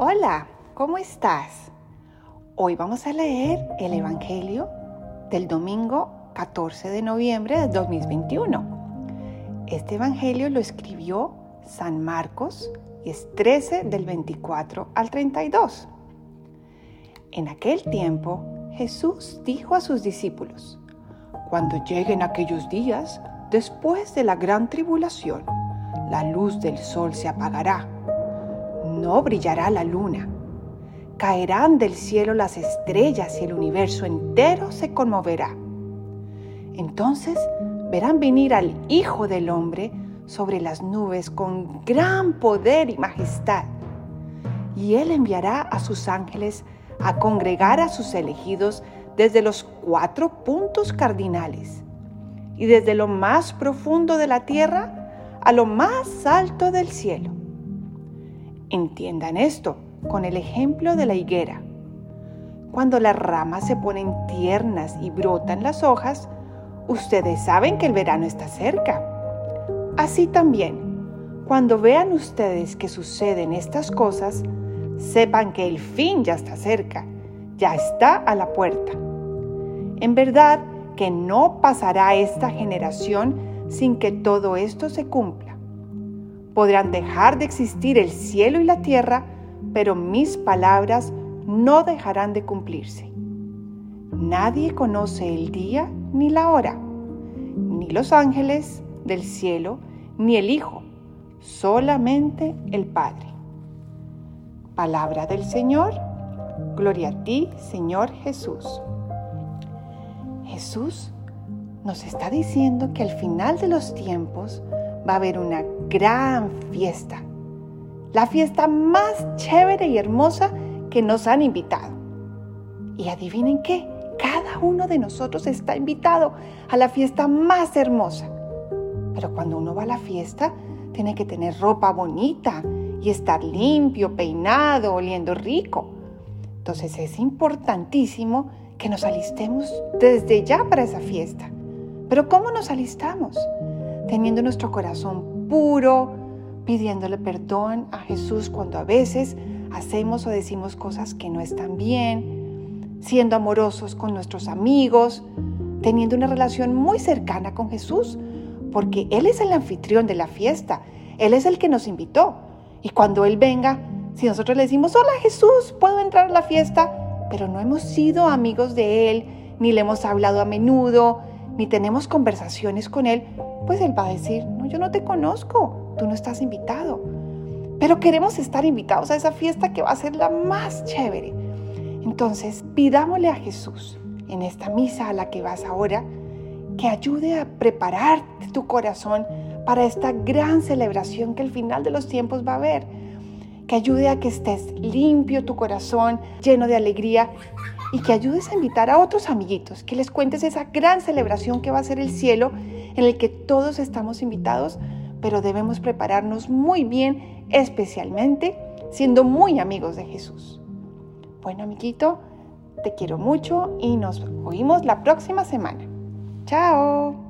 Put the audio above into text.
Hola, ¿cómo estás? Hoy vamos a leer el Evangelio del domingo 14 de noviembre de 2021. Este Evangelio lo escribió San Marcos y es 13 del 24 al 32. En aquel tiempo Jesús dijo a sus discípulos, cuando lleguen aquellos días, después de la gran tribulación, la luz del sol se apagará no brillará la luna. Caerán del cielo las estrellas y el universo entero se conmoverá. Entonces verán venir al Hijo del Hombre sobre las nubes con gran poder y majestad. Y Él enviará a sus ángeles a congregar a sus elegidos desde los cuatro puntos cardinales y desde lo más profundo de la tierra a lo más alto del cielo. Entiendan esto con el ejemplo de la higuera. Cuando las ramas se ponen tiernas y brotan las hojas, ustedes saben que el verano está cerca. Así también, cuando vean ustedes que suceden estas cosas, sepan que el fin ya está cerca, ya está a la puerta. En verdad que no pasará esta generación sin que todo esto se cumpla. Podrán dejar de existir el cielo y la tierra, pero mis palabras no dejarán de cumplirse. Nadie conoce el día ni la hora, ni los ángeles del cielo, ni el Hijo, solamente el Padre. Palabra del Señor, gloria a ti, Señor Jesús. Jesús nos está diciendo que al final de los tiempos va a haber una gran fiesta. La fiesta más chévere y hermosa que nos han invitado. Y adivinen qué, cada uno de nosotros está invitado a la fiesta más hermosa. Pero cuando uno va a la fiesta, tiene que tener ropa bonita y estar limpio, peinado, oliendo rico. Entonces es importantísimo que nos alistemos desde ya para esa fiesta. Pero ¿cómo nos alistamos? Teniendo nuestro corazón puro, pidiéndole perdón a Jesús cuando a veces hacemos o decimos cosas que no están bien, siendo amorosos con nuestros amigos, teniendo una relación muy cercana con Jesús, porque Él es el anfitrión de la fiesta, Él es el que nos invitó. Y cuando Él venga, si nosotros le decimos, hola Jesús, ¿puedo entrar a la fiesta? Pero no hemos sido amigos de Él, ni le hemos hablado a menudo, ni tenemos conversaciones con Él, pues Él va a decir, no, yo no te conozco, tú no estás invitado. Pero queremos estar invitados a esa fiesta que va a ser la más chévere. Entonces, pidámosle a Jesús en esta misa a la que vas ahora, que ayude a preparar tu corazón para esta gran celebración que al final de los tiempos va a haber. Que ayude a que estés limpio tu corazón, lleno de alegría y que ayudes a invitar a otros amiguitos, que les cuentes esa gran celebración que va a ser el cielo en el que todos estamos invitados, pero debemos prepararnos muy bien, especialmente siendo muy amigos de Jesús. Bueno, amiguito, te quiero mucho y nos oímos la próxima semana. Chao.